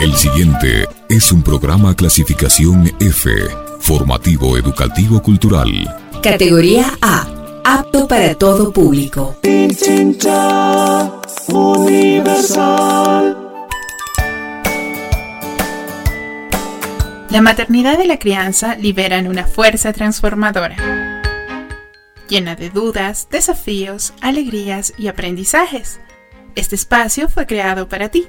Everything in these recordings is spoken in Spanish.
El siguiente es un programa clasificación F, formativo educativo cultural. Categoría A, apto para todo público. Universal. La maternidad y la crianza liberan una fuerza transformadora, llena de dudas, desafíos, alegrías y aprendizajes. Este espacio fue creado para ti,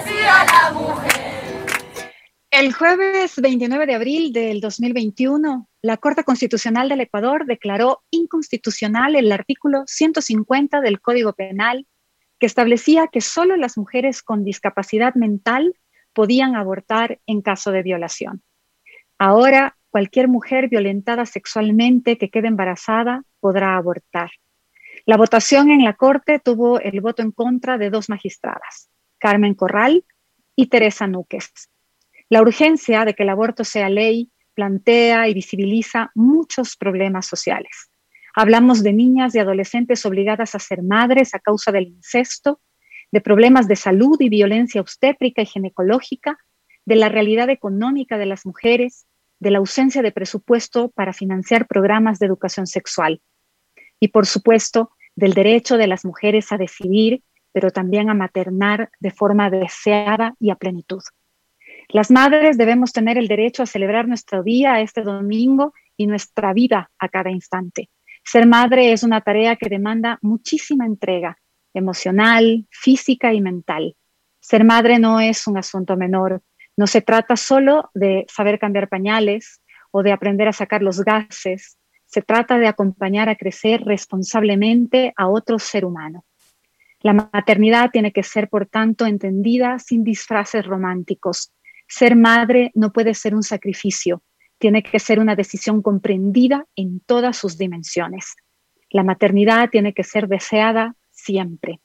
jueves 29 de abril del 2021, la Corte Constitucional del Ecuador declaró inconstitucional el artículo 150 del Código Penal que establecía que solo las mujeres con discapacidad mental podían abortar en caso de violación. Ahora, cualquier mujer violentada sexualmente que quede embarazada podrá abortar. La votación en la Corte tuvo el voto en contra de dos magistradas, Carmen Corral y Teresa Núquez. La urgencia de que el aborto sea ley plantea y visibiliza muchos problemas sociales. Hablamos de niñas y adolescentes obligadas a ser madres a causa del incesto, de problemas de salud y violencia obstétrica y ginecológica, de la realidad económica de las mujeres, de la ausencia de presupuesto para financiar programas de educación sexual y, por supuesto, del derecho de las mujeres a decidir, pero también a maternar de forma deseada y a plenitud. Las madres debemos tener el derecho a celebrar nuestro día este domingo y nuestra vida a cada instante. Ser madre es una tarea que demanda muchísima entrega emocional, física y mental. Ser madre no es un asunto menor. No se trata solo de saber cambiar pañales o de aprender a sacar los gases. Se trata de acompañar a crecer responsablemente a otro ser humano. La maternidad tiene que ser, por tanto, entendida sin disfraces románticos, ser madre no puede ser un sacrificio, tiene que ser una decisión comprendida en todas sus dimensiones. La maternidad tiene que ser deseada siempre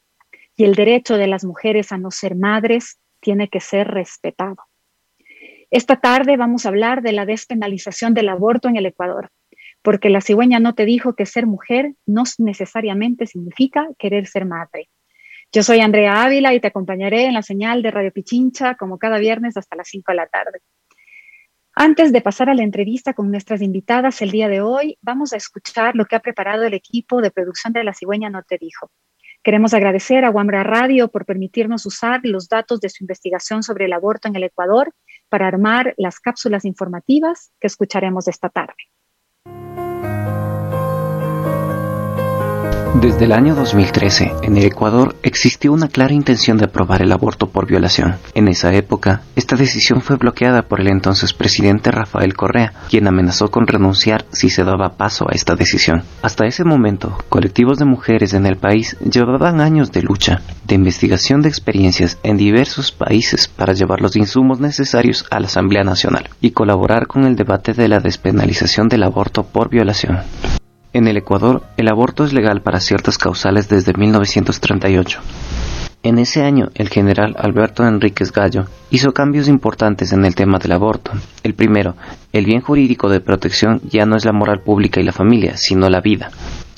y el derecho de las mujeres a no ser madres tiene que ser respetado. Esta tarde vamos a hablar de la despenalización del aborto en el Ecuador, porque la cigüeña no te dijo que ser mujer no necesariamente significa querer ser madre. Yo soy Andrea Ávila y te acompañaré en la señal de Radio Pichincha como cada viernes hasta las 5 de la tarde. Antes de pasar a la entrevista con nuestras invitadas el día de hoy, vamos a escuchar lo que ha preparado el equipo de producción de La Cigüeña No Te Dijo. Queremos agradecer a Wambra Radio por permitirnos usar los datos de su investigación sobre el aborto en el Ecuador para armar las cápsulas informativas que escucharemos esta tarde. Desde el año 2013, en el Ecuador existió una clara intención de aprobar el aborto por violación. En esa época, esta decisión fue bloqueada por el entonces presidente Rafael Correa, quien amenazó con renunciar si se daba paso a esta decisión. Hasta ese momento, colectivos de mujeres en el país llevaban años de lucha, de investigación de experiencias en diversos países para llevar los insumos necesarios a la Asamblea Nacional y colaborar con el debate de la despenalización del aborto por violación. En el Ecuador, el aborto es legal para ciertas causales desde 1938. En ese año, el general Alberto Enríquez Gallo hizo cambios importantes en el tema del aborto. El primero, el bien jurídico de protección ya no es la moral pública y la familia, sino la vida.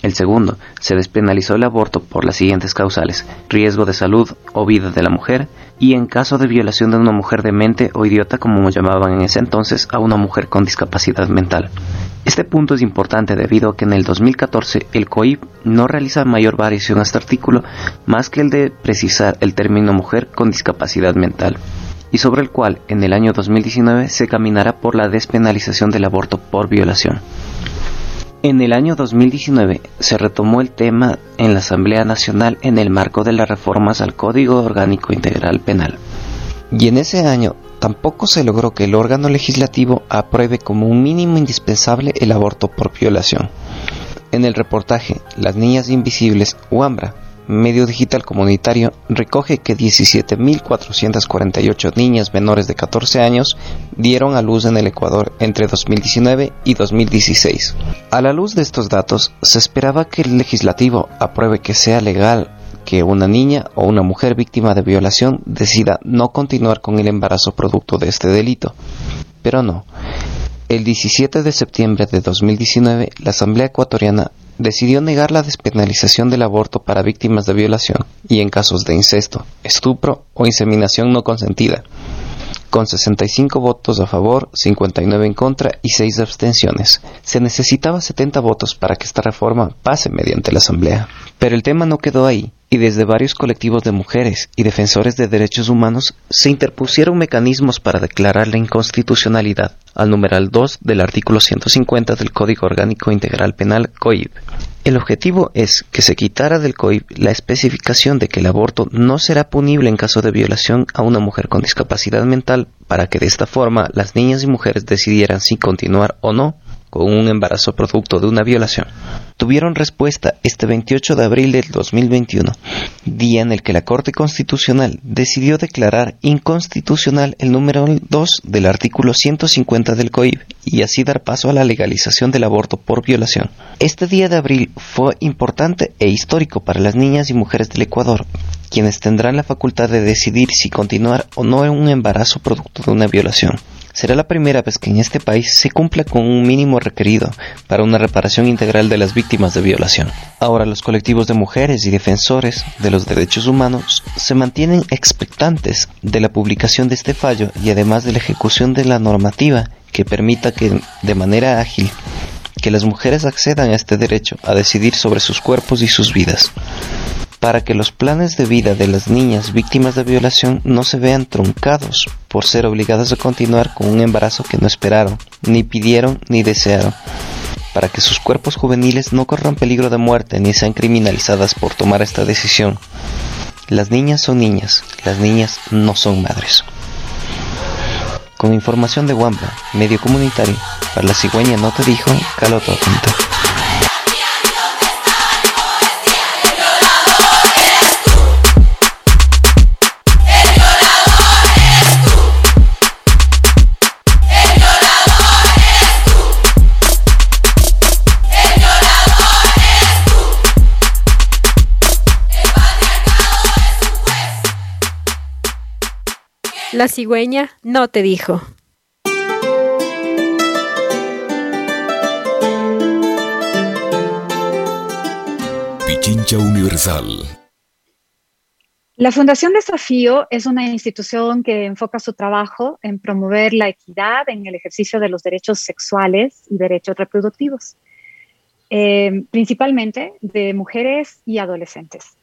El segundo, se despenalizó el aborto por las siguientes causales, riesgo de salud o vida de la mujer, y en caso de violación de una mujer demente o idiota como llamaban en ese entonces a una mujer con discapacidad mental. Este punto es importante debido a que en el 2014 el COIP no realiza mayor variación a este artículo más que el de precisar el término mujer con discapacidad mental y sobre el cual en el año 2019 se caminará por la despenalización del aborto por violación. En el año 2019 se retomó el tema en la Asamblea Nacional en el marco de las reformas al Código Orgánico Integral Penal. Y en ese año tampoco se logró que el órgano legislativo apruebe como un mínimo indispensable el aborto por violación. En el reportaje Las Niñas Invisibles, UAMBRA, medio digital comunitario, recoge que 17.448 niñas menores de 14 años dieron a luz en el Ecuador entre 2019 y 2016. A la luz de estos datos, se esperaba que el legislativo apruebe que sea legal que una niña o una mujer víctima de violación decida no continuar con el embarazo producto de este delito. Pero no. El 17 de septiembre de 2019, la Asamblea Ecuatoriana decidió negar la despenalización del aborto para víctimas de violación y en casos de incesto, estupro o inseminación no consentida, con 65 votos a favor, 59 en contra y 6 abstenciones. Se necesitaba 70 votos para que esta reforma pase mediante la Asamblea. Pero el tema no quedó ahí, y desde varios colectivos de mujeres y defensores de derechos humanos se interpusieron mecanismos para declarar la inconstitucionalidad al numeral 2 del artículo 150 del Código Orgánico Integral Penal COIP. El objetivo es que se quitara del COIP la especificación de que el aborto no será punible en caso de violación a una mujer con discapacidad mental para que de esta forma las niñas y mujeres decidieran si continuar o no con un embarazo producto de una violación, tuvieron respuesta este 28 de abril del 2021, día en el que la Corte Constitucional decidió declarar inconstitucional el número 2 del artículo 150 del COIB y así dar paso a la legalización del aborto por violación. Este día de abril fue importante e histórico para las niñas y mujeres del Ecuador, quienes tendrán la facultad de decidir si continuar o no en un embarazo producto de una violación. Será la primera vez que en este país se cumpla con un mínimo requerido para una reparación integral de las víctimas de violación. Ahora los colectivos de mujeres y defensores de los derechos humanos se mantienen expectantes de la publicación de este fallo y además de la ejecución de la normativa que permita que de manera ágil que las mujeres accedan a este derecho a decidir sobre sus cuerpos y sus vidas para que los planes de vida de las niñas víctimas de violación no se vean truncados por ser obligadas a continuar con un embarazo que no esperaron, ni pidieron ni desearon, para que sus cuerpos juveniles no corran peligro de muerte ni sean criminalizadas por tomar esta decisión. Las niñas son niñas, las niñas no son madres. Con información de Wamba, medio comunitario, para la cigüeña no te dijo, caloto. La cigüeña no te dijo. Pichincha Universal. La Fundación Desafío es una institución que enfoca su trabajo en promover la equidad en el ejercicio de los derechos sexuales y derechos reproductivos, eh, principalmente de mujeres y adolescentes.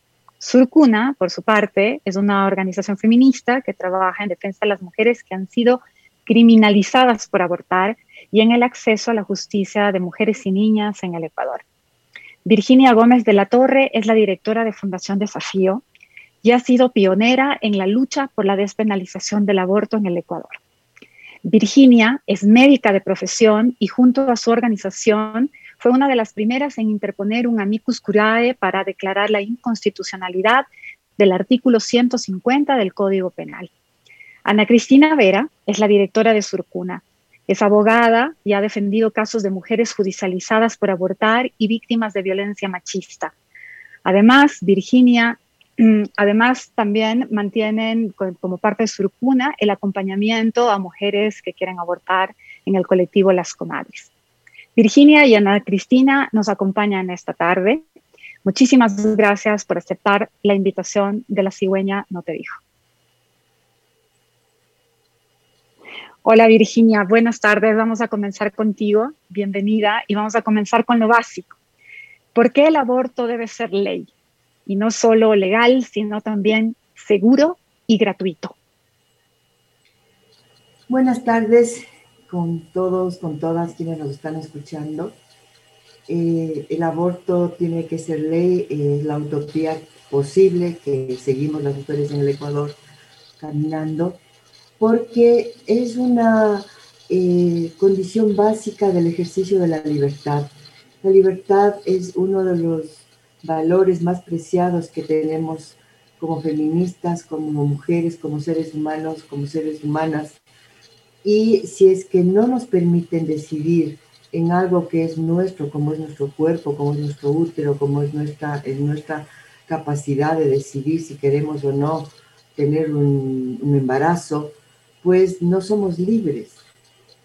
Surcuna, por su parte, es una organización feminista que trabaja en defensa de las mujeres que han sido criminalizadas por abortar y en el acceso a la justicia de mujeres y niñas en el Ecuador. Virginia Gómez de la Torre es la directora de Fundación Desafío y ha sido pionera en la lucha por la despenalización del aborto en el Ecuador. Virginia es médica de profesión y junto a su organización fue una de las primeras en interponer un amicus curiae para declarar la inconstitucionalidad del artículo 150 del Código Penal. Ana Cristina Vera es la directora de Surcuna. Es abogada y ha defendido casos de mujeres judicializadas por abortar y víctimas de violencia machista. Además, Virginia, mm, además también mantienen como parte de Surcuna el acompañamiento a mujeres que quieren abortar en el colectivo Las Comadres. Virginia y Ana Cristina nos acompañan esta tarde. Muchísimas gracias por aceptar la invitación de la cigüeña No Te Dijo. Hola Virginia, buenas tardes. Vamos a comenzar contigo. Bienvenida y vamos a comenzar con lo básico. ¿Por qué el aborto debe ser ley? Y no solo legal, sino también seguro y gratuito. Buenas tardes, con todos, con todas quienes nos están escuchando. Eh, el aborto tiene que ser ley, es la utopía posible que seguimos las mujeres en el Ecuador caminando, porque es una eh, condición básica del ejercicio de la libertad. La libertad es uno de los valores más preciados que tenemos como feministas, como mujeres, como seres humanos, como seres humanas. Y si es que no nos permiten decidir en algo que es nuestro, como es nuestro cuerpo, como es nuestro útero, como es nuestra, es nuestra capacidad de decidir si queremos o no tener un, embarazo, pues no somos libres.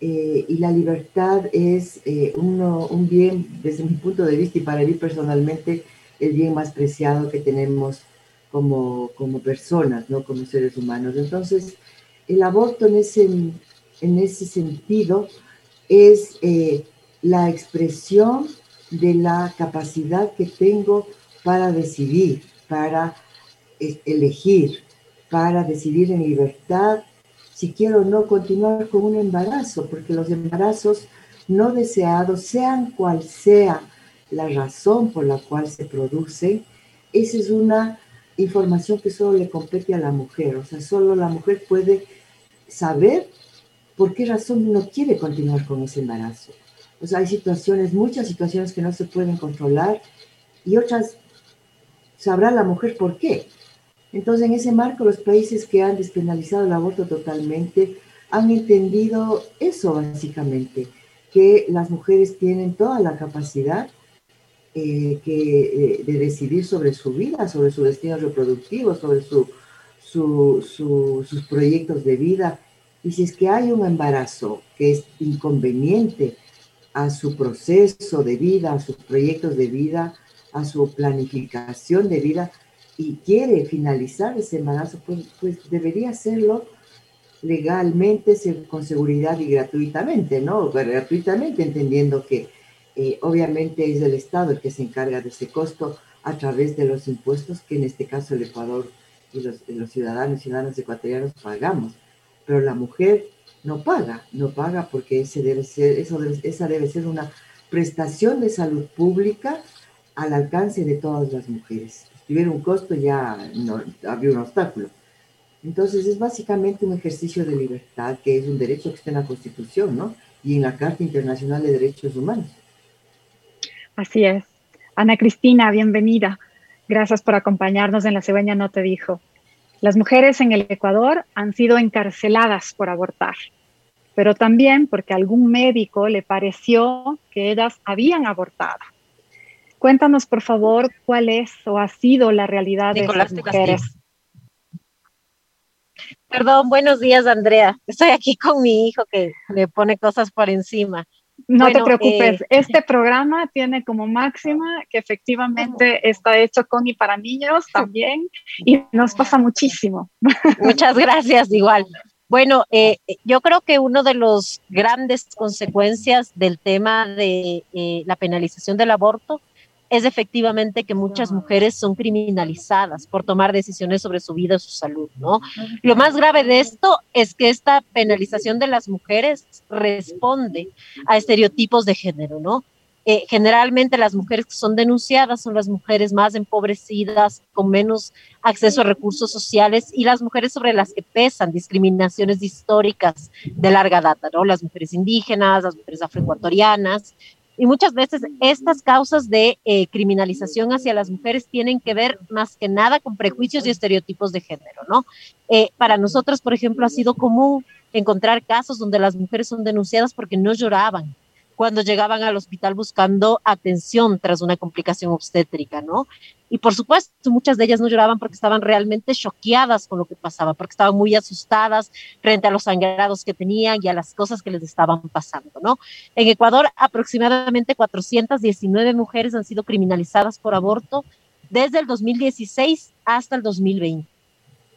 Eh, y la libertad es eh, un bien, desde mi punto de vista y para mí personalmente, el bien más preciado que tenemos como, como personas, ¿no? como seres humanos. Entonces, el aborto en ese, ese sentido es eh, la expresión de la capacidad que tengo para decidir, para elegir, para decidir en libertad si quiero o no continuar con un embarazo, porque los embarazos no deseados, sean cual sea la razón por la cual se produce, esa es una información que solo le compete a la mujer, o sea, solo la mujer puede saber por qué razón no quiere continuar con ese embarazo. O sea, hay situaciones, muchas situaciones que no se pueden controlar y otras sabrá la mujer por qué. Entonces, en ese marco, los países que han despenalizado el aborto totalmente han entendido eso básicamente, que las mujeres tienen toda la capacidad eh, eh, de decidir sobre su vida, sobre su destino reproductivo, sobre su, sus proyectos de vida. Y si es que hay un embarazo que es inconveniente a su proceso de vida, a sus proyectos de vida, a su planificación de vida y quiere finalizar ese embarazo, pues, pues debería hacerlo legalmente, con seguridad y gratuitamente, ¿no? Gratuitamente, entendiendo que eh, obviamente es el Estado el que se encarga de ese costo a través de los impuestos que en este caso el Ecuador y los, ciudadanos y ciudadanas ecuatorianos pagamos. Pero la mujer no paga, no paga porque ese debe ser, eso esa debe ser una prestación de salud pública al alcance de todas las mujeres. Si hubiera un costo ya no, habría un obstáculo. Entonces es básicamente un ejercicio de libertad que es un derecho que está en la Constitución, ¿no? Y en la Carta Internacional de Derechos Humanos. Así es. Ana Cristina, bienvenida. Gracias por acompañarnos en La Cigüeña No Te Dijo. Las mujeres en el Ecuador han sido encarceladas por abortar, pero también porque algún médico le pareció que ellas habían abortado. Cuéntanos, por favor, cuál es o ha sido la realidad de las mujeres. Perdón, buenos días, Andrea. Estoy aquí con mi hijo que me pone cosas por encima. No te preocupes, eh, este programa tiene como máxima que efectivamente está hecho con y para niños también y nos pasa muchísimo. Muchas gracias, igual. Bueno, eh, yo creo que una de las grandes consecuencias del tema de eh, la penalización del aborto es efectivamente que muchas mujeres son criminalizadas por tomar decisiones sobre su vida o su salud, ¿no? Lo más grave de esto es que esta penalización de las mujeres responde a estereotipos de género, ¿no? Eh, generalmente las mujeres que son denunciadas son las mujeres más empobrecidas, con menos acceso a recursos sociales y las mujeres sobre las que pesan discriminaciones históricas de larga data, ¿no? Las mujeres indígenas, las mujeres afroecuatorianas, y muchas veces estas causas de eh, criminalización hacia las mujeres tienen que ver más que nada con prejuicios y estereotipos de género, ¿no? Eh, para nosotros, por ejemplo, ha sido común encontrar casos donde las mujeres son denunciadas porque no lloraban, cuando llegaban al hospital buscando atención tras una complicación obstétrica, ¿no? Y por supuesto, muchas de ellas no lloraban porque estaban realmente choqueadas con lo que pasaba, porque estaban muy asustadas frente a los sangrados que tenían y a las cosas que les estaban pasando, ¿no? En Ecuador, aproximadamente 419 mujeres han sido criminalizadas por aborto desde el 2016 hasta el 2020.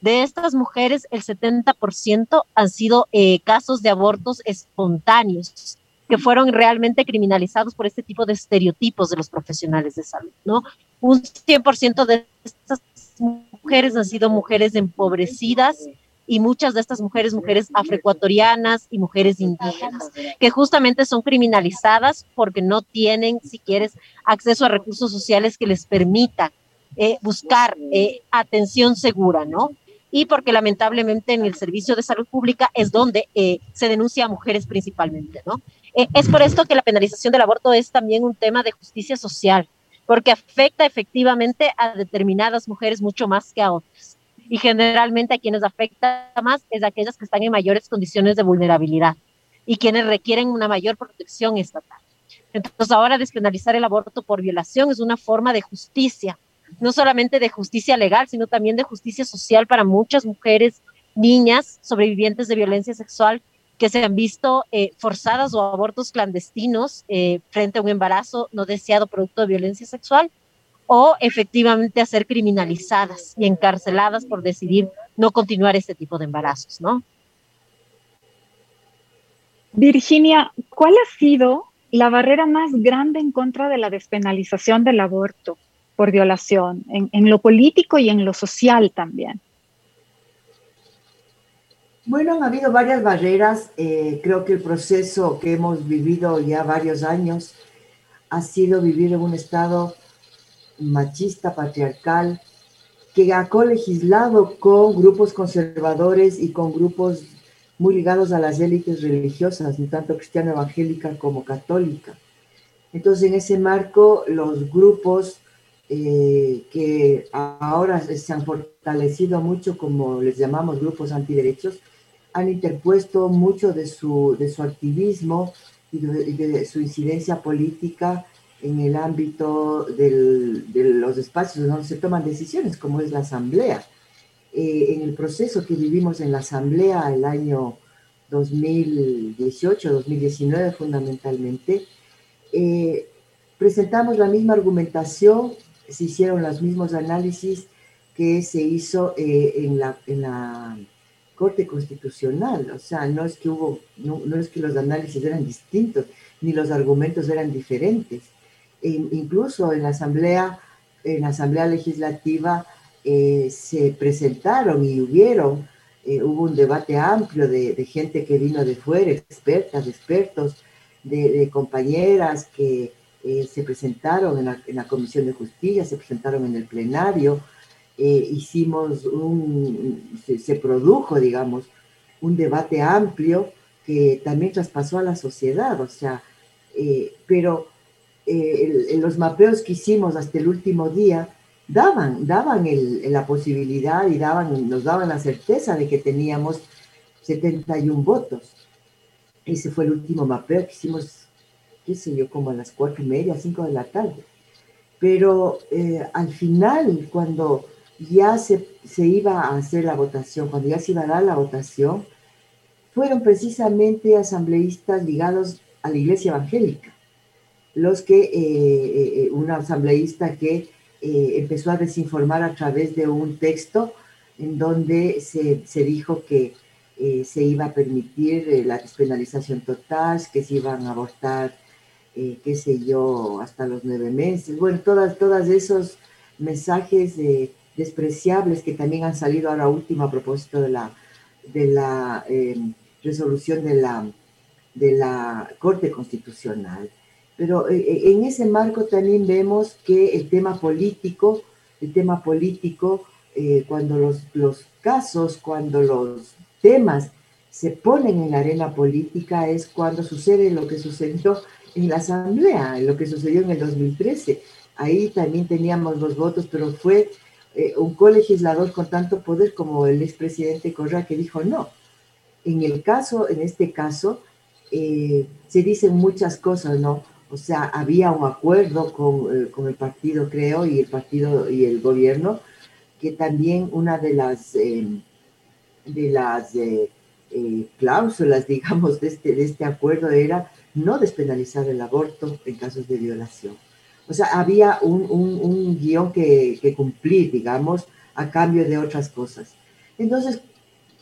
De estas mujeres, el 70% han sido eh, casos de abortos espontáneos, que fueron realmente criminalizados por este tipo de estereotipos de los profesionales de salud, ¿no? Un 100% de estas mujeres han sido mujeres empobrecidas y muchas de estas mujeres, mujeres afroecuatorianas y mujeres indígenas, que justamente son criminalizadas porque no tienen, si quieres, acceso a recursos sociales que les permita eh, buscar eh, atención segura, ¿no? Y porque lamentablemente en el servicio de salud pública es donde eh, se denuncia a mujeres principalmente, ¿no? Eh, es por esto que la penalización del aborto es también un tema de justicia social. porque afecta efectivamente a determinadas mujeres mucho más que a otras. Y generalmente a quienes afecta más es a aquellas que están en mayores condiciones de vulnerabilidad y quienes requieren una mayor protección estatal. Entonces ahora despenalizar el aborto por violación es una forma de justicia, no solamente de justicia legal, sino también de justicia social para muchas mujeres, niñas sobrevivientes de violencia sexual que se han visto eh, forzadas o abortos clandestinos eh, frente a un embarazo no deseado producto de violencia sexual o efectivamente a ser criminalizadas y encarceladas por decidir no continuar este tipo de embarazos, ¿no? Virginia, ¿cuál ha sido la barrera más grande en contra de la despenalización del aborto por violación, en, en lo político y en lo social también? Bueno, han habido varias barreras. Eh, creo que el proceso que hemos vivido ya varios años ha sido vivir en un estado machista, patriarcal, que ha colegislado con grupos conservadores y con grupos muy ligados a las élites religiosas, tanto cristiana evangélica como católica. Entonces, en ese marco, los grupos eh, que ahora se han fortalecido mucho, como les llamamos grupos antiderechos, han interpuesto mucho de su, de su activismo y de, su incidencia política en el ámbito de los espacios donde se toman decisiones, como es la Asamblea. Eh, en el proceso que vivimos en la Asamblea el año 2018, 2019 fundamentalmente, eh, presentamos la misma argumentación, se hicieron los mismos análisis que se hizo eh, en, la, en la Corte Constitucional, o sea, no es que hubo, no, es que los análisis eran distintos, ni los argumentos eran diferentes. E incluso en la Asamblea, en la Asamblea Legislativa eh, se presentaron y hubieron, eh, hubo un debate amplio de, gente que vino de fuera, expertas, expertos, de, compañeras que eh, se presentaron en la, Comisión de Justicia, se presentaron en el plenario, eh, hicimos un, se, produjo, digamos, un debate amplio que también traspasó a la sociedad, o sea, eh, pero los mapeos que hicimos hasta el último día daban, daban la posibilidad y daban, nos daban la certeza de que teníamos 71 votos. Ese fue el último mapeo que hicimos, qué sé yo, como a las cuatro y media, cinco de la tarde. Pero al final, cuando ya se, iba a hacer la votación, cuando ya se iba a dar la votación, fueron precisamente asambleístas ligados a la iglesia evangélica, los que, eh, eh, una asambleísta que eh, empezó a desinformar a través de un texto en donde se, se dijo que se iba a permitir la despenalización total, que se iban a abortar, qué sé yo, hasta los nueve meses. Bueno, todas, todos esos mensajes de despreciables que también han salido ahora último a propósito de la, de la eh, resolución de la, de la Corte Constitucional. Pero eh, eh, en ese marco también vemos que el tema político, el tema político, cuando los, los casos, cuando los temas se ponen en la arena política es cuando sucede lo que sucedió en la Asamblea, lo que sucedió en el 2013. Ahí también teníamos los votos, pero fue eh, un colegislador con tanto poder como el expresidente Correa que dijo no. En el caso, en este caso, eh, se dicen muchas cosas, ¿no? O sea, había un acuerdo con, eh, con, el partido, creo, y el partido y el gobierno, que también una de las, de las cláusulas, digamos, de este, de este acuerdo era no despenalizar el aborto en casos de violación. O sea, había un, guion que, cumplir, digamos, a cambio de otras cosas. Entonces,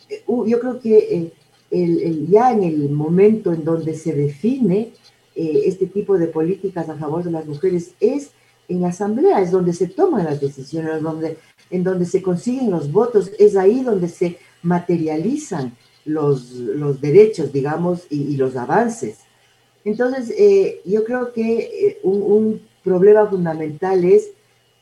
eh, yo creo que eh, ya en el momento en donde se define eh, este tipo de políticas a favor de las mujeres es en la asamblea, es donde se toman las decisiones, donde, en donde se consiguen los votos, es ahí donde se materializan los derechos, digamos, y, los avances. Entonces, yo creo que un, un, problema fundamental es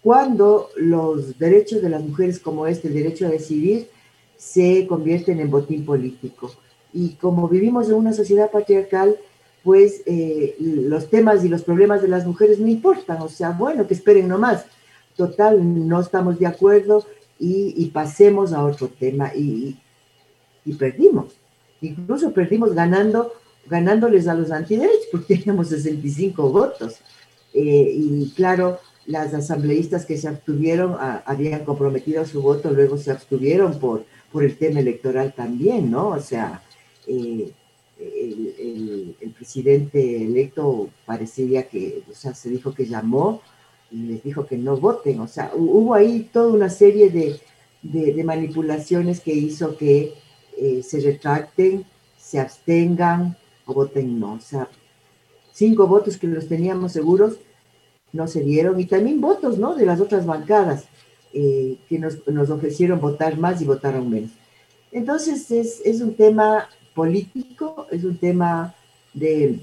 cuando los derechos de las mujeres como este, derecho a decidir, se convierten en botín político. Y como vivimos en una sociedad patriarcal, pues eh, los temas y los problemas de las mujeres no importan, o sea, bueno, que esperen nomás. Total, no estamos de acuerdo y, pasemos a otro tema y, perdimos. Incluso perdimos ganando, ganándoles a los antiderechos porque teníamos 65 votos. Eh, y claro, las asambleístas que se abstuvieron habían comprometido su voto, luego se abstuvieron por, por el tema electoral también, ¿no? O sea, eh, el, presidente electo parecía que, o sea, se dijo que llamó y les dijo que no voten, o sea, hubo ahí toda una serie de, de, manipulaciones que hizo que eh, se retracten, se abstengan voten no, o sea, cinco votos que los teníamos seguros no se dieron y también votos, ¿no? De las otras bancadas eh, que nos, nos, ofrecieron votar más y votaron menos. Entonces es, es un tema político, es un tema de,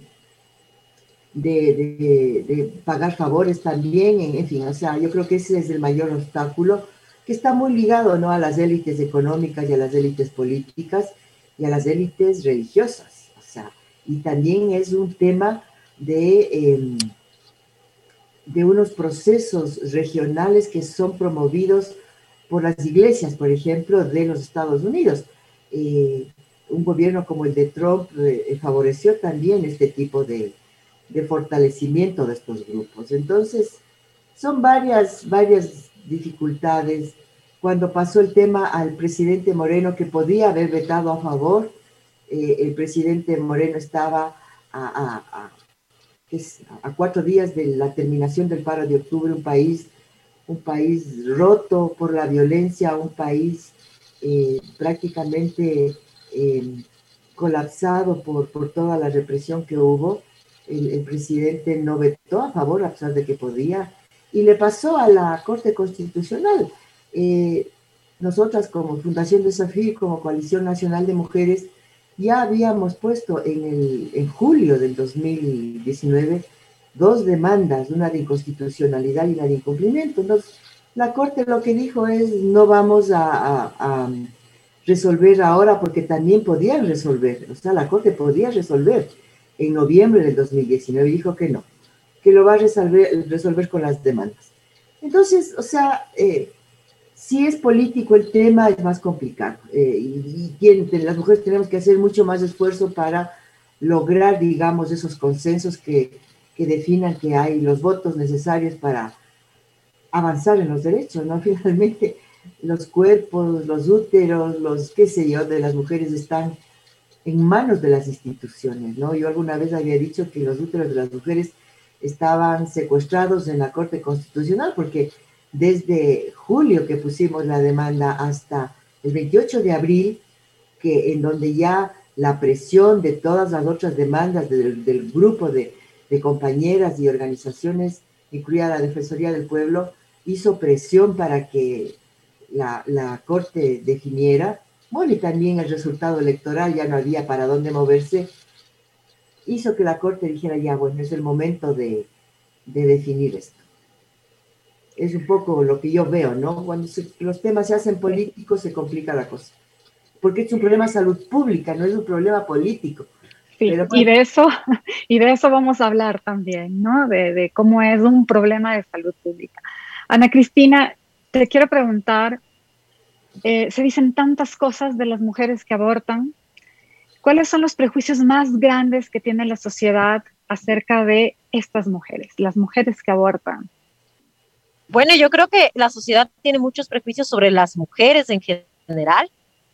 de, pagar favores también, en, fin, o sea, yo creo que ese es el mayor obstáculo que está muy ligado, ¿no? A las élites económicas y a las élites políticas y a las élites religiosas, y también es un tema de... Em, de unos procesos regionales que son promovidos por las iglesias, por ejemplo, de los Estados Unidos. Eh, un gobierno como el de Trump eh, favoreció también este tipo de, de, fortalecimiento de estos grupos. Entonces, son varias, varias dificultades. Cuando pasó el tema al presidente Moreno, que podía haber vetado a favor, eh, el presidente Moreno estaba a, a cuatro días de la terminación del paro de octubre, un país, un país roto por la violencia, un país eh, prácticamente eh, colapsado por, por, toda la represión que hubo. El, presidente no vetó a favor, a pesar de que podía, y le pasó a la Corte Constitucional. Eh, nosotras como Fundación Desafío y como Coalición Nacional de Mujeres ya habíamos puesto en, el, en julio del 2019 dos demandas, una de inconstitucionalidad y una de incumplimiento. Entonces, la Corte lo que dijo es, no vamos a, resolver ahora porque también podían resolver, o sea, la Corte podía resolver en noviembre del 2019 y dijo que no, que lo va a resolver, resolver con las demandas. Entonces, o sea, eh, si es político el tema, es más complicado. Eh, y, y las mujeres tenemos que hacer mucho más esfuerzo para lograr, digamos, esos consensos que, que definan que hay los votos necesarios para avanzar en los derechos, ¿no? Finalmente, los cuerpos, los úteros, los qué sé yo, de las mujeres están en manos de las instituciones, ¿no? Yo alguna vez había dicho que los úteros de las mujeres estaban secuestrados en la Corte Constitucional porque desde julio que pusimos la demanda hasta el 28 de abril, que en donde ya la presión de todas las otras demandas del, grupo de, compañeras y organizaciones, incluida la Defensoría del Pueblo, hizo presión para que la, Corte definiera, bueno, y también el resultado electoral ya no había para dónde moverse, hizo que la Corte dijera, ya, bueno, es el momento de definir esto es un poco lo que yo veo, ¿no? Cuando los temas se hacen políticos se complica la cosa. Porque es un problema de salud pública, no es un problema político. Sí, y de eso, y de eso vamos a hablar también, ¿no? De, cómo es un problema de salud pública. Ana Cristina, te quiero preguntar, eh, se dicen tantas cosas de las mujeres que abortan. ¿Cuáles son los prejuicios más grandes que tiene la sociedad acerca de estas mujeres, las mujeres que abortan? Bueno, yo creo que la sociedad tiene muchos prejuicios sobre las mujeres en general,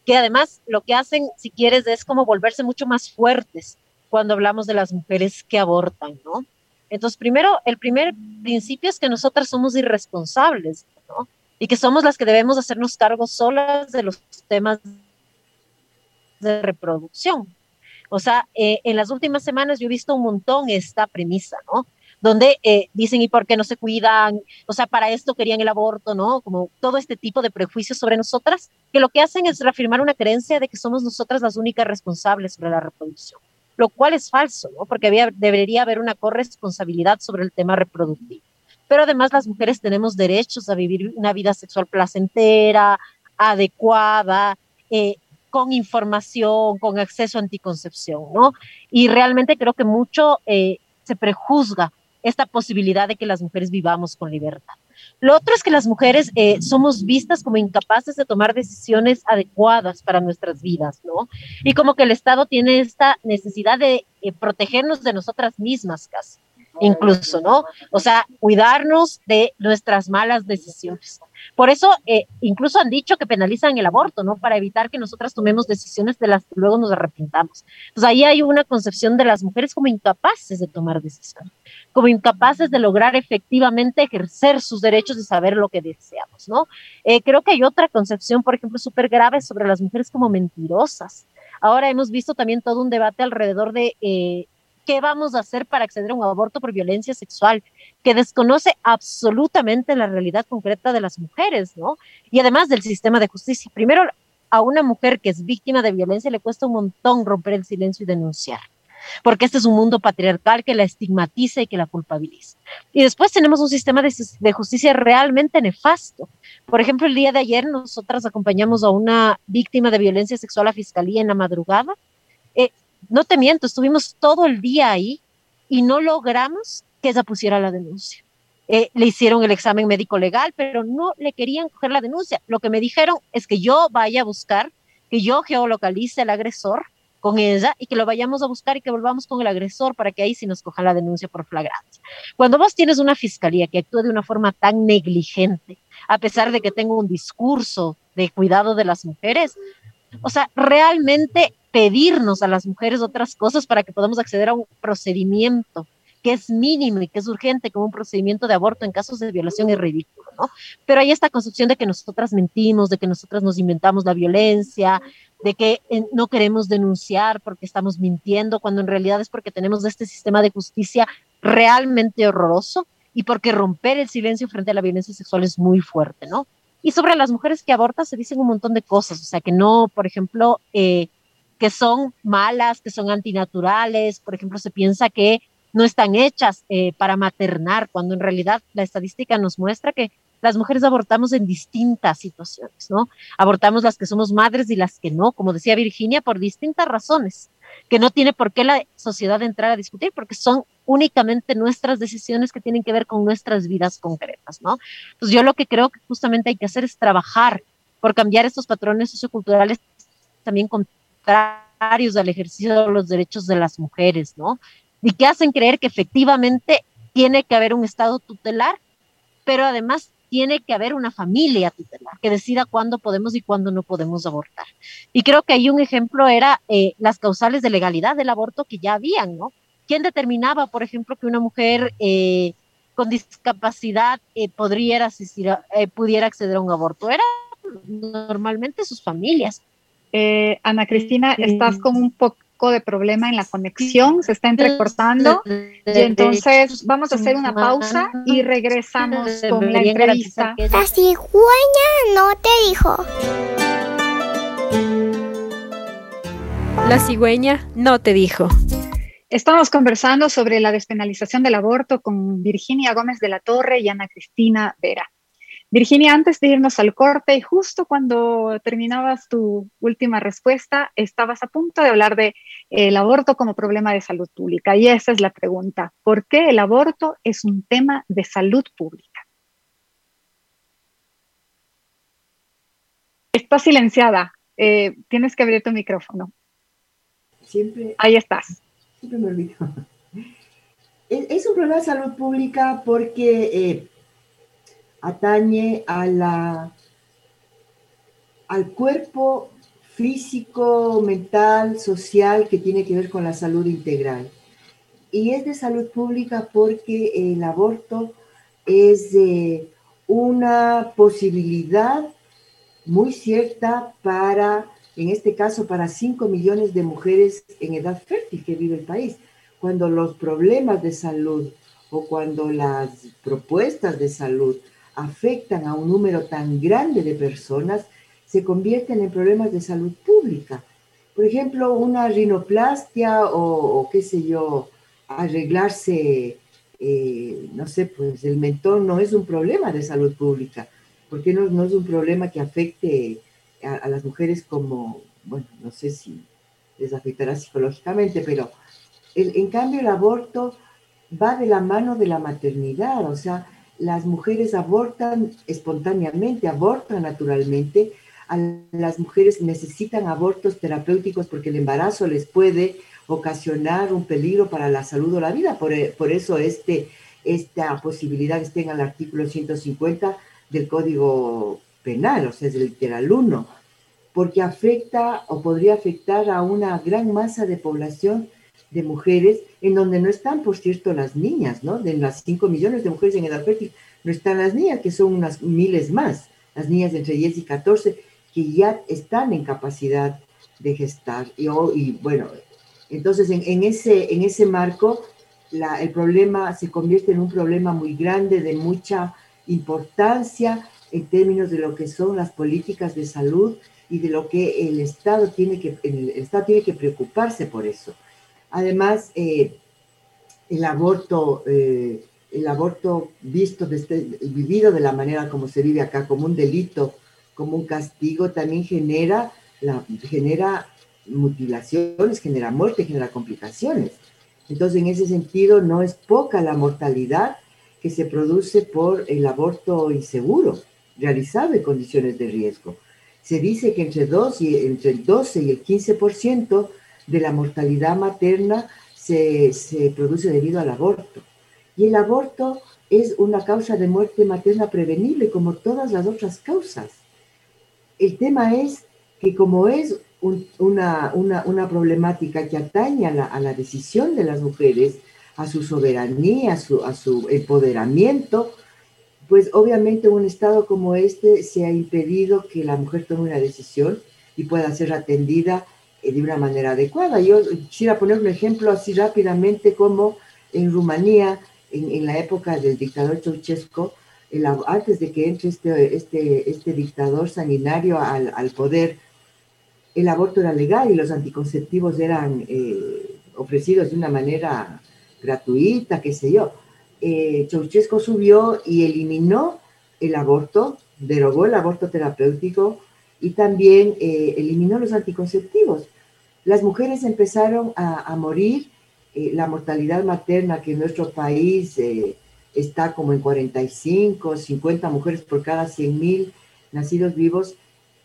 que además lo que hacen, si quieres, es como volverse mucho más fuertes cuando hablamos de las mujeres que abortan, ¿no? Entonces, primero, el primer principio es que nosotras somos irresponsables, ¿no? Y que somos las que debemos hacernos cargo solas de los temas de reproducción. O sea, eh, en las últimas semanas yo he visto un montón esta premisa, ¿no? Donde eh, dicen, ¿y por qué no se cuidan? O sea, para esto querían el aborto, ¿no? Como todo este tipo de prejuicios sobre nosotras, que lo que hacen es reafirmar una creencia de que somos nosotras las únicas responsables sobre la reproducción, lo cual es falso, ¿no? Porque debería haber una corresponsabilidad sobre el tema reproductivo. Pero además las mujeres tenemos derechos a vivir una vida sexual placentera, adecuada, eh, con información, con acceso a anticoncepción, ¿no? Y realmente creo que mucho eh, se prejuzga esta posibilidad de que las mujeres vivamos con libertad. Lo otro es que las mujeres eh, somos vistas como incapaces de tomar decisiones adecuadas para nuestras vidas, ¿no? Y como que el Estado tiene esta necesidad de eh, protegernos de nosotras mismas casi, incluso, ¿no? O sea, cuidarnos de nuestras malas decisiones. Por eso, eh, incluso han dicho que penalizan el aborto, ¿no? Para evitar que nosotras tomemos decisiones de las que luego nos arrepintamos. Pues ahí hay una concepción de las mujeres como incapaces de tomar decisiones, como incapaces de lograr efectivamente ejercer sus derechos y saber lo que deseamos, ¿no? Eh, creo que hay otra concepción, por ejemplo, súper grave sobre las mujeres como mentirosas. Ahora hemos visto también todo un debate alrededor de eh, qué vamos a hacer para acceder a un aborto por violencia sexual, que desconoce absolutamente la realidad concreta de las mujeres, ¿no? Y además del sistema de justicia. Primero, a una mujer que es víctima de violencia le cuesta un montón romper el silencio y denunciar, porque este es un mundo patriarcal que la estigmatiza y que la culpabiliza. Y después tenemos un sistema de, justicia realmente nefasto. Por ejemplo, el día de ayer nosotras acompañamos a una víctima de violencia sexual a fiscalía en la madrugada. No te miento, estuvimos todo el día ahí y no logramos que ella pusiera la denuncia. Eh, le hicieron el examen médico legal, pero no le querían coger la denuncia. Lo que me dijeron es que yo vaya a buscar, que yo geolocalice al agresor con ella y que lo vayamos a buscar y que volvamos con el agresor para que ahí sí nos coja la denuncia por flagrancia. Cuando vos tienes una fiscalía que actúa de una forma tan negligente, a pesar de que tengo un discurso de cuidado de las mujeres, o sea, realmente pedirnos a las mujeres otras cosas para que podamos acceder a un procedimiento que es mínimo y que es urgente, como un procedimiento de aborto en casos de violación es ridículo, ¿no? Pero hay esta concepción de que nosotras mentimos, de que nosotras nos inventamos la violencia, de que eh, no queremos denunciar porque estamos mintiendo, cuando en realidad es porque tenemos este sistema de justicia realmente horroroso y porque romper el silencio frente a la violencia sexual es muy fuerte, ¿no? Y sobre las mujeres que abortan se dicen un montón de cosas, o sea, que no, por ejemplo, eh, que son malas, que son antinaturales. Por ejemplo, se piensa que no están hechas eh, para maternar, cuando en realidad la estadística nos muestra que las mujeres abortamos en distintas situaciones, ¿no? Abortamos las que somos madres y las que no, como decía Virginia, por distintas razones, que no tiene por qué la sociedad entrar a discutir, porque son únicamente nuestras decisiones que tienen que ver con nuestras vidas concretas, ¿no? Pues yo lo que creo que justamente hay que hacer es trabajar por cambiar estos patrones socioculturales también con contrarios al ejercicio de los derechos de las mujeres, ¿no? Y que hacen creer que efectivamente tiene que haber un Estado tutelar, pero además tiene que haber una familia tutelar que decida cuándo podemos y cuándo no podemos abortar. Y creo que ahí un ejemplo era eh, las causales de legalidad del aborto que ya habían, ¿no? ¿Quién determinaba, por ejemplo, que una mujer eh, con discapacidad eh, podría asistir pudiera acceder a un aborto? Era normalmente sus familias. Ana Cristina, estás con un poco de problema en la conexión, se está entrecortando. Y entonces vamos a hacer una pausa y regresamos con la entrevista. La cigüeña no te dijo. La cigüeña no te dijo. Estamos conversando sobre la despenalización del aborto con Virginia Gómez de la Torre y Ana Cristina Vera. Virginia, antes de irnos al corte, y justo cuando terminabas tu última respuesta, estabas a punto de hablar de eh, el aborto como problema de salud pública. Y esa es la pregunta. ¿Por qué el aborto es un tema de salud pública? Estás silenciada. Eh, tienes que abrir tu micrófono. Siempre. Ahí estás. Siempre me olvido. Es, un problema de salud pública porque eh, atañe a la, al cuerpo físico, mental, social que tiene que ver con la salud integral. Y es de salud pública porque el aborto es una posibilidad muy cierta para, en este caso, para 5 millones de mujeres en edad fértil que vive el país. Cuando los problemas de salud o cuando las propuestas de salud afectan a un número tan grande de personas, se convierten en problemas de salud pública. Por ejemplo, una rinoplastia o, qué sé yo, arreglarse, eh, no sé, pues el mentón no es un problema de salud pública, porque no, no es un problema que afecte a, las mujeres como, bueno, no sé si les afectará psicológicamente, pero en cambio el aborto va de la mano de la maternidad, o sea, las mujeres abortan espontáneamente, abortan naturalmente, las mujeres necesitan abortos terapéuticos porque el embarazo les puede ocasionar un peligro para la salud o la vida, por, por eso este, esta posibilidad está en el artículo 150 del Código Penal, o sea, es el literal 1, porque afecta o podría afectar a una gran masa de población de mujeres, en donde no están, por cierto, las niñas, ¿no? De las 5 millones de mujeres en edad fértil, no están las niñas, que son unas miles más, las niñas de entre 10 y 14, que ya están en capacidad de gestar. Y, y bueno, entonces en, ese, en ese marco, la, el problema se convierte en un problema muy grande, de mucha importancia en términos de lo que son las políticas de salud y de lo que el Estado tiene que, el Estado tiene que preocuparse por eso. Además, eh, el aborto, eh, el aborto visto, desde, vivido de la manera como se vive acá, como un delito, como un castigo, también genera, genera mutilaciones, genera muerte, genera complicaciones. Entonces, en ese sentido, no es poca la mortalidad que se produce por el aborto inseguro, realizado en condiciones de riesgo. Se dice que entre, y, entre el 12 y el 15% de la mortalidad materna se, produce debido al aborto. Y el aborto es una causa de muerte materna prevenible como todas las otras causas. El tema es que como es una, una, problemática que atañe a la, decisión de las mujeres, a su soberanía, a su, a su empoderamiento, pues obviamente un estado como este se ha impedido que la mujer tome una decisión y pueda ser atendida de una manera adecuada. Yo quisiera poner un ejemplo así rápidamente como en Rumanía, en, la época del dictador Ceausescu, antes de que entre este, este, este dictador sanguinario al, al, poder, el aborto era legal y los anticonceptivos eran eh, ofrecidos de una manera gratuita, qué sé yo. Eh, Ceausescu subió y eliminó el aborto, derogó el aborto terapéutico y también eh, eliminó los anticonceptivos las mujeres empezaron a, morir, eh, la mortalidad materna que en nuestro país eh, está como en 45, 50 mujeres por cada 100 mil nacidos vivos,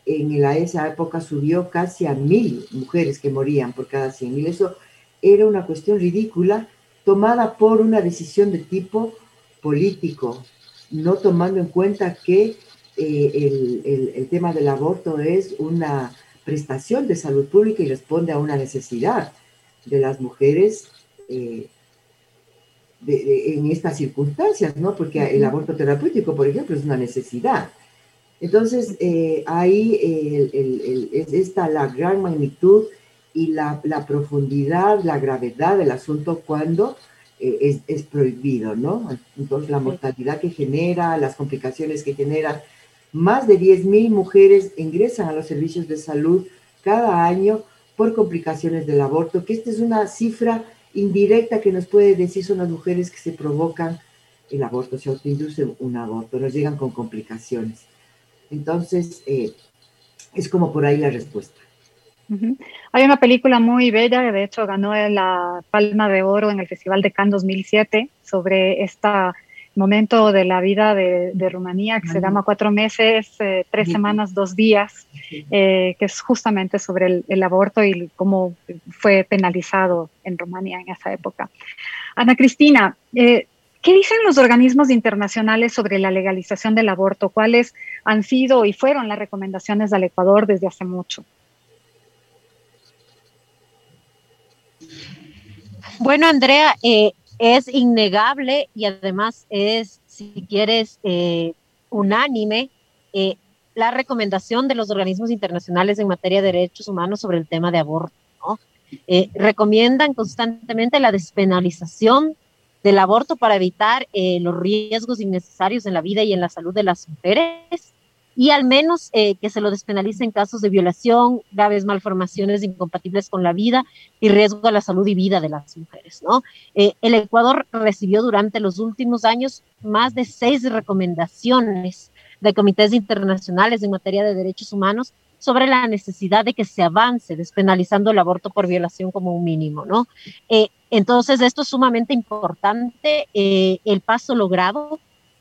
en esa época subió casi a mil mujeres que morían por cada 100 mil. Eso era una cuestión ridícula tomada por una decisión de tipo político, no tomando en cuenta que eh, el tema del aborto es una prestación de salud pública y responde a una necesidad de las mujeres eh, en estas circunstancias, ¿no? Porque el aborto terapéutico, por ejemplo, es una necesidad. Entonces, eh, ahí es esta la gran magnitud y la, profundidad, la gravedad del asunto cuando eh, es, es, prohibido, ¿no? Entonces, la mortalidad que genera, las complicaciones que genera, más de 10.000 mujeres ingresan a los servicios de salud cada año por complicaciones del aborto, que esta es una cifra indirecta que nos puede decir son las mujeres que se provocan el aborto, se autoinducen un aborto, nos llegan con complicaciones. Entonces, eh, es como por ahí la respuesta. Hay una película muy bella, de hecho ganó la Palma de Oro en el Festival de Cannes 2007, sobre esta momento de la vida de, Rumanía que se llama Cuatro meses, eh, tres semanas, dos días, eh, que es justamente sobre el, aborto y cómo fue penalizado en Rumanía en esa época. Ana Cristina, eh, ¿qué dicen los organismos internacionales sobre la legalización del aborto? ¿Cuáles han sido y fueron las recomendaciones del Ecuador desde hace mucho? Bueno, Andrea, eh, es innegable y además es, si quieres, eh, unánime eh, la recomendación de los organismos internacionales en materia de derechos humanos sobre el tema de aborto. Eh, recomiendan constantemente la despenalización del aborto para evitar los riesgos innecesarios en la vida y en la salud de las mujeres y al menos eh, que se lo despenalice en casos de violación, graves malformaciones incompatibles con la vida y riesgo a la salud y vida de las mujeres. ¿no? Eh, el Ecuador recibió durante los últimos años más de seis recomendaciones de comités internacionales en materia de derechos humanos sobre la necesidad de que se avance despenalizando el aborto por violación como un mínimo, ¿no? Eh, entonces, esto es sumamente importante, eh, el paso logrado,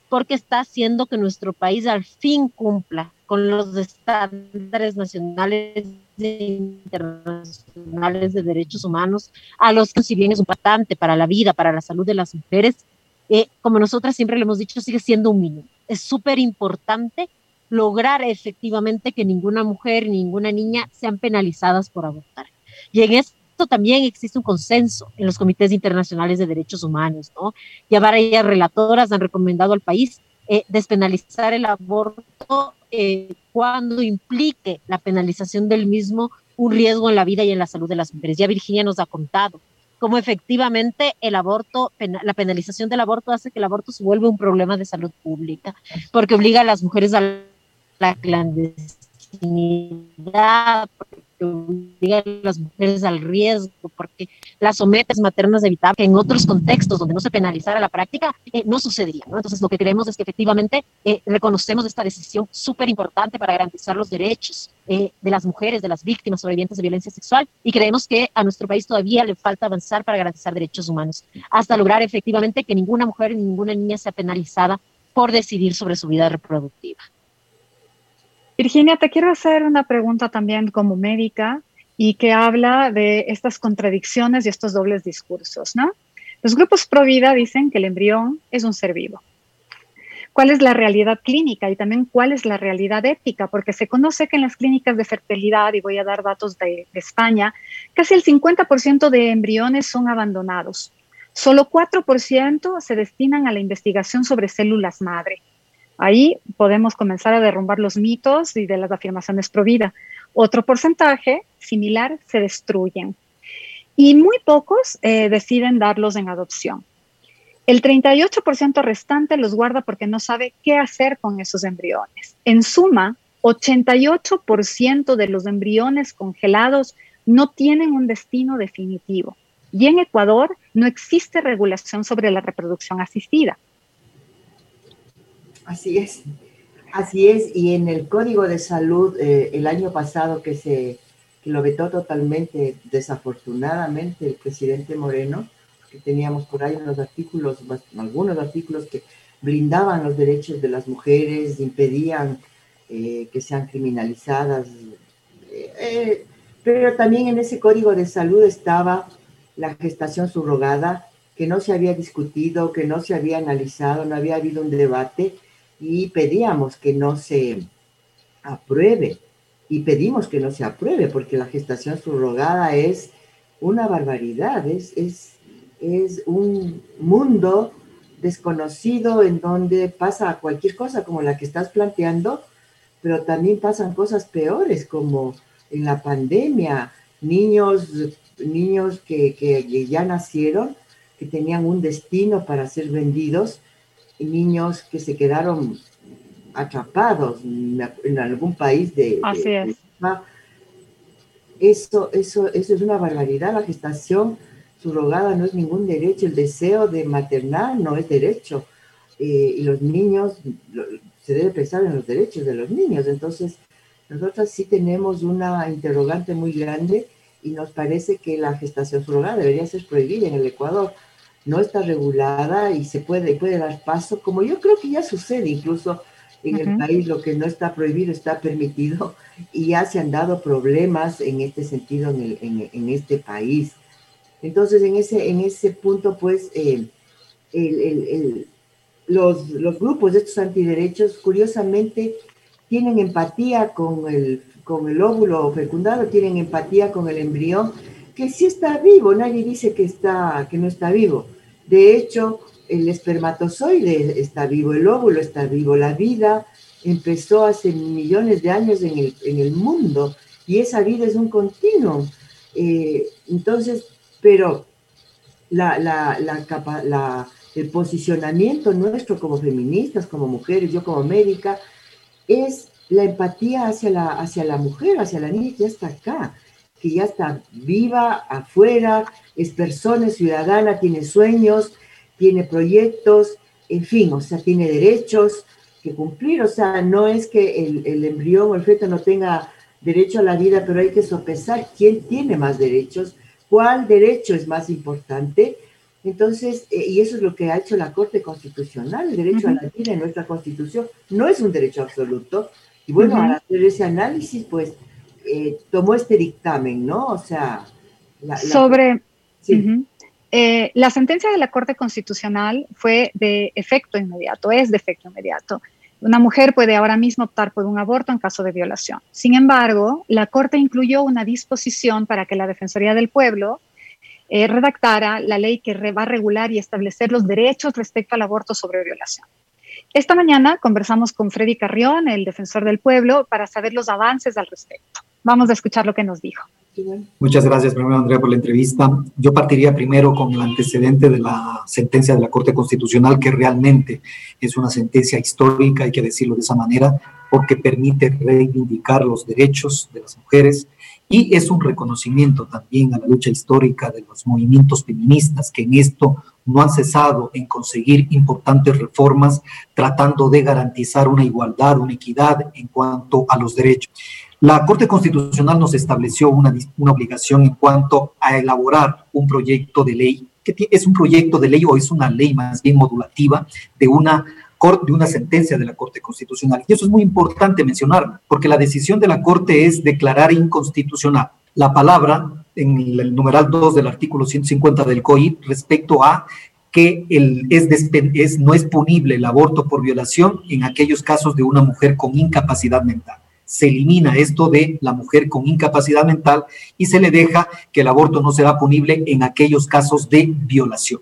porque está haciendo que nuestro país al fin cumpla con los estándares nacionales e internacionales de derechos humanos, a los que si bien es importante para la vida, para la salud de las mujeres, eh, como nosotras siempre le hemos dicho, sigue siendo un mínimo. Es súper importante lograr efectivamente que ninguna mujer, ninguna niña sean penalizadas por abortar. Y en esto también existe un consenso en los comités internacionales de derechos humanos, ¿no? Ya varias relatoras han recomendado al país eh, despenalizar el aborto eh, cuando implique la penalización del mismo un riesgo en la vida y en la salud de las mujeres. Ya Virginia nos ha contado cómo efectivamente el aborto, la penalización del aborto hace que el aborto se vuelva un problema de salud pública, porque obliga a las mujeres a la clandestinidad, obliga a las mujeres al riesgo, porque las sometes maternas evitables, que en otros contextos donde no se penalizara la práctica, eh, no sucedería. Entonces, lo que queremos es que efectivamente eh, reconocemos esta decisión súper importante para garantizar los derechos eh, de las mujeres, de las víctimas sobrevivientes de violencia sexual, y creemos que a nuestro país todavía le falta avanzar para garantizar derechos humanos, hasta lograr efectivamente que ninguna mujer ni ninguna niña sea penalizada por decidir sobre su vida reproductiva. Virginia, te quiero hacer una pregunta también como médica y que habla de estas contradicciones y estos dobles discursos, ¿no? Los grupos pro vida dicen que el embrión es un ser vivo. ¿Cuál es la realidad clínica y también cuál es la realidad ética? Porque se conoce que en las clínicas de fertilidad, y voy a dar datos de, de España, casi el 50% de embriones son abandonados. Solo 4% se destinan a la investigación sobre células madre. Ahí podemos comenzar a derrumbar los mitos y de las afirmaciones pro. Otro porcentaje similar se destruyen y muy pocos eh, deciden darlos en adopción. El 38% restante los guarda porque no sabe qué hacer con esos embriones. En suma, 88% de los embriones congelados no tienen un destino definitivo. Y en Ecuador no existe regulación sobre la reproducción asistida. Así es, así es. Y en el Código de Salud, eh, el año pasado que se lo vetó totalmente, desafortunadamente, el presidente Moreno, que teníamos por ahí unos artículos, algunos artículos que blindaban los derechos de las mujeres, impedían eh, que sean criminalizadas. Eh, pero también en ese código de salud estaba la gestación subrogada, que no se había discutido, que no se había analizado, no había habido un debate y pedíamos que no se apruebe y pedimos que no se apruebe porque la gestación subrogada es una barbaridad, es, es, es un mundo desconocido en donde pasa cualquier cosa como la que estás planteando, pero también pasan cosas peores como en la pandemia, niños, niños que, que ya nacieron, que tenían un destino para ser vendidos niños que se quedaron atrapados en algún país de... Así es. eso, eso, eso es una barbaridad. La gestación subrogada no es ningún derecho. El deseo de maternar no es derecho. Eh, y los niños, se debe pensar en los derechos de los niños. Entonces, nosotros sí tenemos una interrogante muy grande y nos parece que la gestación subrogada debería ser prohibida en el Ecuador no está regulada y se puede, puede dar paso, como yo creo que ya sucede incluso en el país, lo que no está prohibido está permitido y ya se han dado problemas en este sentido en, este país. Entonces, en ese, en ese punto, pues, eh, los, los, grupos de estos antiderechos, curiosamente, tienen empatía con el, con el óvulo fecundado, tienen empatía con el embrión, que sí está vivo, nadie dice que, está, que no está vivo de hecho, el espermatozoide está vivo, el óvulo está vivo, la vida empezó hace millones de años en el, mundo y esa vida es un continuo. Eh, entonces, pero la, el posicionamiento nuestro como feministas, como mujeres, yo como médica, es la empatía hacia la, hacia la mujer, hacia la niña ya está acá, que ya está viva afuera, es persona, es ciudadana, tiene sueños, tiene proyectos, en fin, o sea, tiene derechos que cumplir, o sea, no es que el, embrión o el feto no tenga derecho a la vida, pero hay que sopesar quién tiene más derechos, cuál derecho es más importante. Entonces, eh, y eso es lo que ha hecho la Corte Constitucional, el derecho a la vida en nuestra Constitución no es un derecho absoluto. Y bueno, al hacer ese análisis, pues eh, tomó este dictamen, ¿no? O sea, sobre... Eh, la sentencia de la Corte Constitucional fue de efecto inmediato, es de efecto inmediato. Una mujer puede ahora mismo optar por un aborto en caso de violación. Sin embargo, la Corte incluyó una disposición para que la Defensoría del Pueblo eh, redactara la ley que va a regular y establecer los derechos respecto al aborto sobre violación. Esta mañana conversamos con Freddy Carrión, el defensor del pueblo, para saber los avances al respecto. Vamos a escuchar lo que nos dijo. Muchas gracias, primero Andrea, por la entrevista. Yo partiría primero con el antecedente de la sentencia de la Corte Constitucional, que realmente es una sentencia histórica, hay que decirlo de esa manera, porque permite reivindicar los derechos de las mujeres y es un reconocimiento también a la lucha histórica de los movimientos feministas que en esto no han cesado en conseguir importantes reformas tratando de garantizar una igualdad, una equidad en cuanto a los derechos. La Corte Constitucional nos estableció una, una obligación en cuanto a elaborar un proyecto de ley, que es un proyecto de ley o es una ley más bien modulativa de una de una sentencia de la Corte Constitucional. Y eso es muy importante mencionar, porque la decisión de la Corte es declarar inconstitucional la palabra en el numeral 2 del artículo 150 del COI respecto a que el, es, es, no es punible el aborto por violación en aquellos casos de una mujer con incapacidad mental se elimina esto de la mujer con incapacidad mental y se le deja que el aborto no será punible en aquellos casos de violación.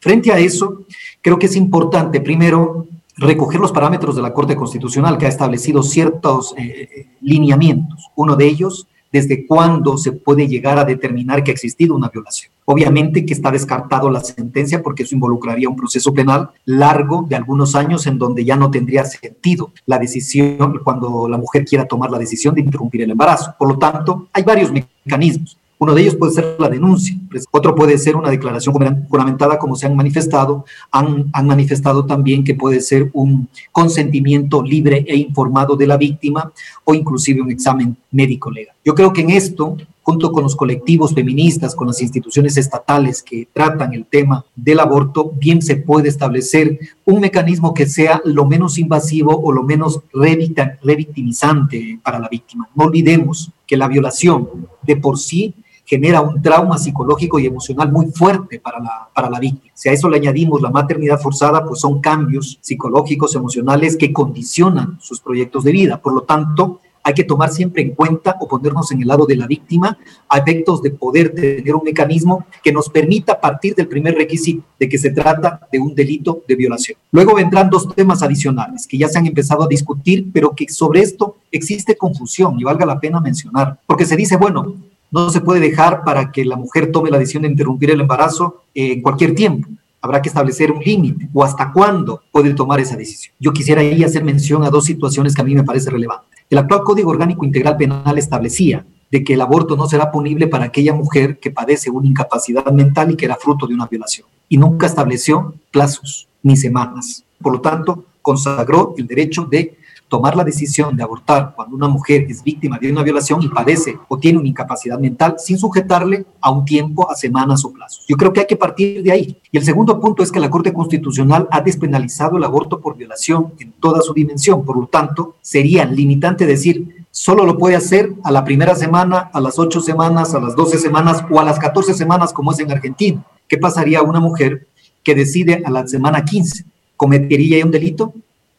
Frente a eso, creo que es importante primero recoger los parámetros de la Corte Constitucional que ha establecido ciertos eh, eh, lineamientos. Uno de ellos desde cuándo se puede llegar a determinar que ha existido una violación. Obviamente que está descartado la sentencia porque eso involucraría un proceso penal largo de algunos años en donde ya no tendría sentido la decisión cuando la mujer quiera tomar la decisión de interrumpir el embarazo. Por lo tanto, hay varios mecanismos. Uno de ellos puede ser la denuncia, pues, otro puede ser una declaración juramentada como se han manifestado, han, han, manifestado también que puede ser un consentimiento libre e informado de la víctima o inclusive un examen médico legal. Yo creo que en esto, junto con los colectivos feministas, con las instituciones estatales que tratan el tema del aborto, bien se puede establecer un mecanismo que sea lo menos invasivo o lo menos revictimizante para la víctima. No olvidemos que la violación de por sí genera un trauma psicológico y emocional muy fuerte para la, para la víctima. Si a eso le añadimos la maternidad forzada, pues son cambios psicológicos, emocionales que condicionan sus proyectos de vida. Por lo tanto, hay que tomar siempre en cuenta o ponernos en el lado de la víctima a efectos de poder tener un mecanismo que nos permita partir del primer requisito de que se trata de un delito de violación. Luego vendrán dos temas adicionales que ya se han empezado a discutir, pero que sobre esto existe confusión y valga la pena mencionar, porque se dice, bueno, no se puede dejar para que la mujer tome la decisión de interrumpir el embarazo en cualquier tiempo. Habrá que establecer un límite o hasta cuándo puede tomar esa decisión. Yo quisiera ahí hacer mención a dos situaciones que a mí me parece relevante. El actual Código Orgánico Integral Penal establecía de que el aborto no será punible para aquella mujer que padece una incapacidad mental y que era fruto de una violación. Y nunca estableció plazos ni semanas. Por lo tanto, consagró el derecho de tomar la decisión de abortar cuando una mujer es víctima de una violación y padece o tiene una incapacidad mental sin sujetarle a un tiempo, a semanas o plazos. Yo creo que hay que partir de ahí. Y el segundo punto es que la Corte Constitucional ha despenalizado el aborto por violación en toda su dimensión. Por lo tanto, sería limitante decir, solo lo puede hacer a la primera semana, a las ocho semanas, a las doce semanas o a las catorce semanas como es en Argentina. ¿Qué pasaría a una mujer que decide a la semana 15? ¿Cometería un delito?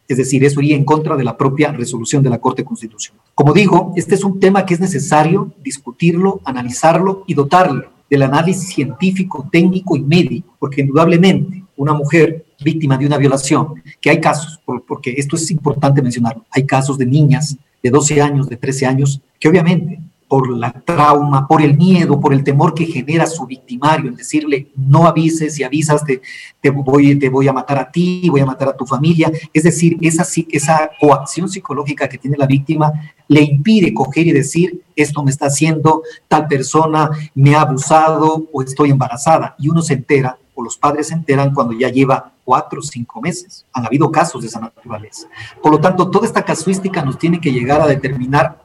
Es decir, eso iría en contra de la propia resolución de la Corte Constitucional. Como digo, este es un tema que es necesario discutirlo, analizarlo y dotarlo del análisis científico, técnico y médico, porque indudablemente una mujer víctima de una violación, que hay casos, porque esto es importante mencionarlo, hay casos de niñas de 12 años, de 13 años, que obviamente por la trauma, por el miedo, por el temor que genera su victimario, en decirle, no avises, y avisas, te, te, voy, te voy a matar a ti, voy a matar a tu familia. Es decir, esa, esa coacción psicológica que tiene la víctima le impide coger y decir, esto me está haciendo, tal persona me ha abusado o estoy embarazada. Y uno se entera, o los padres se enteran cuando ya lleva cuatro o cinco meses. Han habido casos de esa naturaleza. Por lo tanto, toda esta casuística nos tiene que llegar a determinar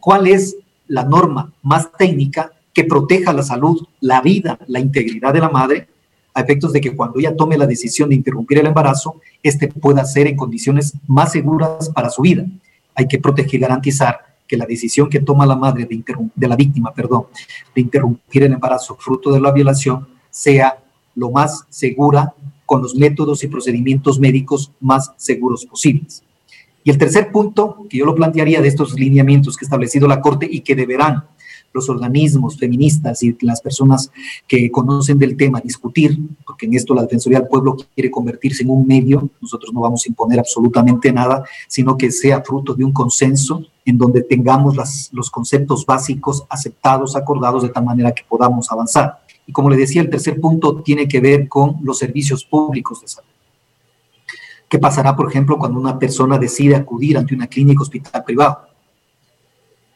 cuál es la norma más técnica que proteja la salud, la vida, la integridad de la madre, a efectos de que cuando ella tome la decisión de interrumpir el embarazo, este pueda ser en condiciones más seguras para su vida. Hay que proteger y garantizar que la decisión que toma la madre de, de la víctima, perdón, de interrumpir el embarazo fruto de la violación sea lo más segura con los métodos y procedimientos médicos más seguros posibles. Y el tercer punto, que yo lo plantearía de estos lineamientos que ha establecido la Corte y que deberán los organismos feministas y las personas que conocen del tema discutir, porque en esto la Defensoría del Pueblo quiere convertirse en un medio, nosotros no vamos a imponer absolutamente nada, sino que sea fruto de un consenso en donde tengamos los conceptos básicos aceptados, acordados, de tal manera que podamos avanzar. Y como le decía, el tercer punto tiene que ver con los servicios públicos de salud. ¿Qué pasará, por ejemplo, cuando una persona decide acudir ante una clínica hospital privado?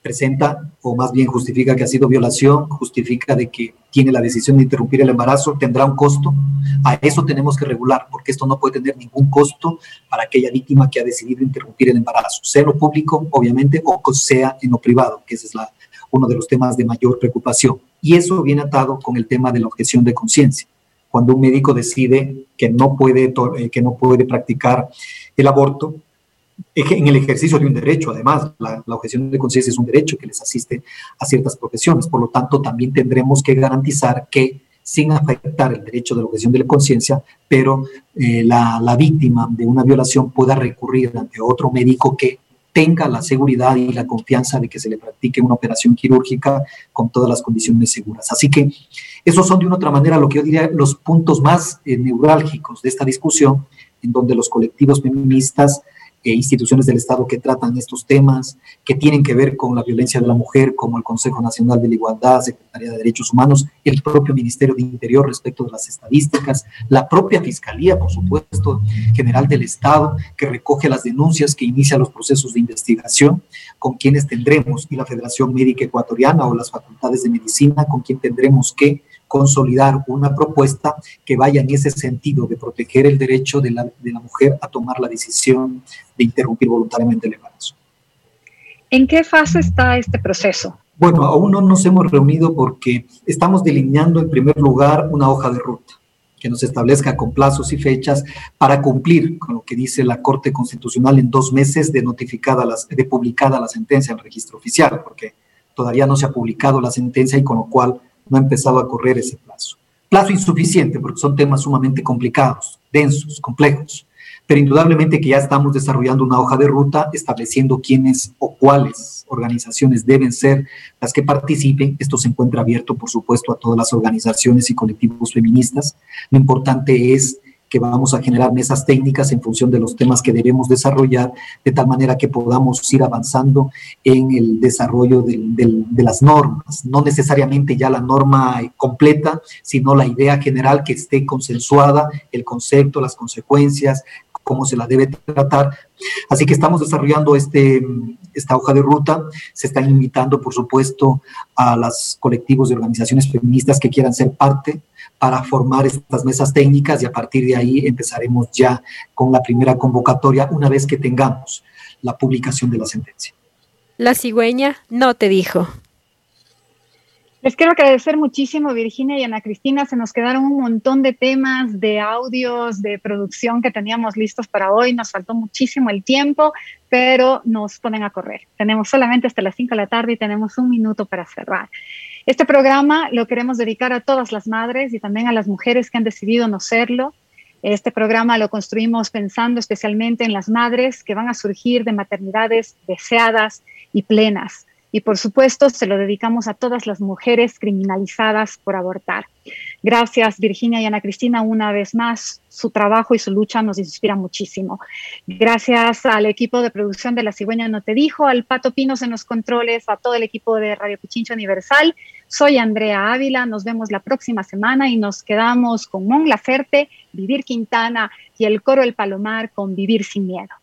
Presenta, o más bien justifica que ha sido violación, justifica de que tiene la decisión de interrumpir el embarazo, tendrá un costo. A eso tenemos que regular, porque esto no puede tener ningún costo para aquella víctima que ha decidido interrumpir el embarazo, sea en lo público, obviamente, o sea en lo privado, que ese es la, uno de los temas de mayor preocupación. Y eso viene atado con el tema de la objeción de conciencia cuando un médico decide que no puede, eh, que no puede practicar el aborto, en el ejercicio de un derecho, además, la, objeción de conciencia es un derecho que les asiste a ciertas profesiones, por lo tanto, también tendremos que garantizar que sin afectar el derecho de la objeción de la conciencia, pero eh, la, la, víctima de una violación pueda recurrir ante otro médico que tenga la seguridad y la confianza de que se le practique una operación quirúrgica con todas las condiciones seguras. Así que esos son de una otra manera lo que yo diría los puntos más eh, neurálgicos de esta discusión, en donde los colectivos feministas e instituciones del Estado que tratan estos temas, que tienen que ver con la violencia de la mujer, como el Consejo Nacional de la Igualdad, Secretaría de Derechos Humanos, el propio Ministerio de Interior respecto de las estadísticas, la propia Fiscalía, por supuesto, General del Estado, que recoge las denuncias, que inicia los procesos de investigación, con quienes tendremos, y la Federación Médica Ecuatoriana o las facultades de medicina, con quien tendremos que consolidar una propuesta que vaya en ese sentido de proteger el derecho de la, de la mujer a tomar la decisión de interrumpir voluntariamente el embarazo. ¿En qué fase está este proceso? Bueno, aún no nos hemos reunido porque estamos delineando en primer lugar una hoja de ruta que nos establezca con plazos y fechas para cumplir con lo que dice la Corte Constitucional en dos meses de notificada, las, de publicada la sentencia en el registro oficial, porque todavía no se ha publicado la sentencia y con lo cual no ha empezado a correr ese plazo. Plazo insuficiente porque son temas sumamente complicados, densos, complejos, pero indudablemente que ya estamos desarrollando una hoja de ruta estableciendo quiénes o cuáles organizaciones deben ser las que participen. Esto se encuentra abierto, por supuesto, a todas las organizaciones y colectivos feministas. Lo importante es que vamos a generar mesas técnicas en función de los temas que debemos desarrollar, de tal manera que podamos ir avanzando en el desarrollo de las normas, no necesariamente ya la norma completa, sino la idea general que esté consensuada, el concepto, las consecuencias, cómo se la debe tratar. Así que estamos desarrollando este, esta hoja de ruta. Se están invitando, por supuesto, a los colectivos de organizaciones feministas que quieran ser parte para formar estas mesas técnicas y a partir de ahí empezaremos ya con la primera convocatoria una vez que tengamos la publicación de la sentencia. La cigüeña no te dijo. Les quiero agradecer muchísimo, Virginia y Ana Cristina. Se nos quedaron un montón de temas, de audios, de producción que teníamos listos para hoy. Nos faltó muchísimo el tiempo, pero nos ponen a correr. Tenemos solamente hasta las 5 de la tarde y tenemos un minuto para cerrar. Este programa lo queremos dedicar a todas las madres y también a las mujeres que han decidido no serlo. Este programa lo construimos pensando especialmente en las madres que van a surgir de maternidades deseadas y plenas y por supuesto se lo dedicamos a todas las mujeres criminalizadas por abortar. Gracias Virginia y Ana Cristina una vez más. Su trabajo y su lucha nos inspira muchísimo. Gracias al equipo de producción de La Cigüeña No Te Dijo, al Pato Pinos en los controles, a todo el equipo de Radio Pichincho Universal. Soy Andrea Ávila, nos vemos la próxima semana y nos quedamos con Mon Laferte, Vivir Quintana y el coro El Palomar con Vivir sin Miedo.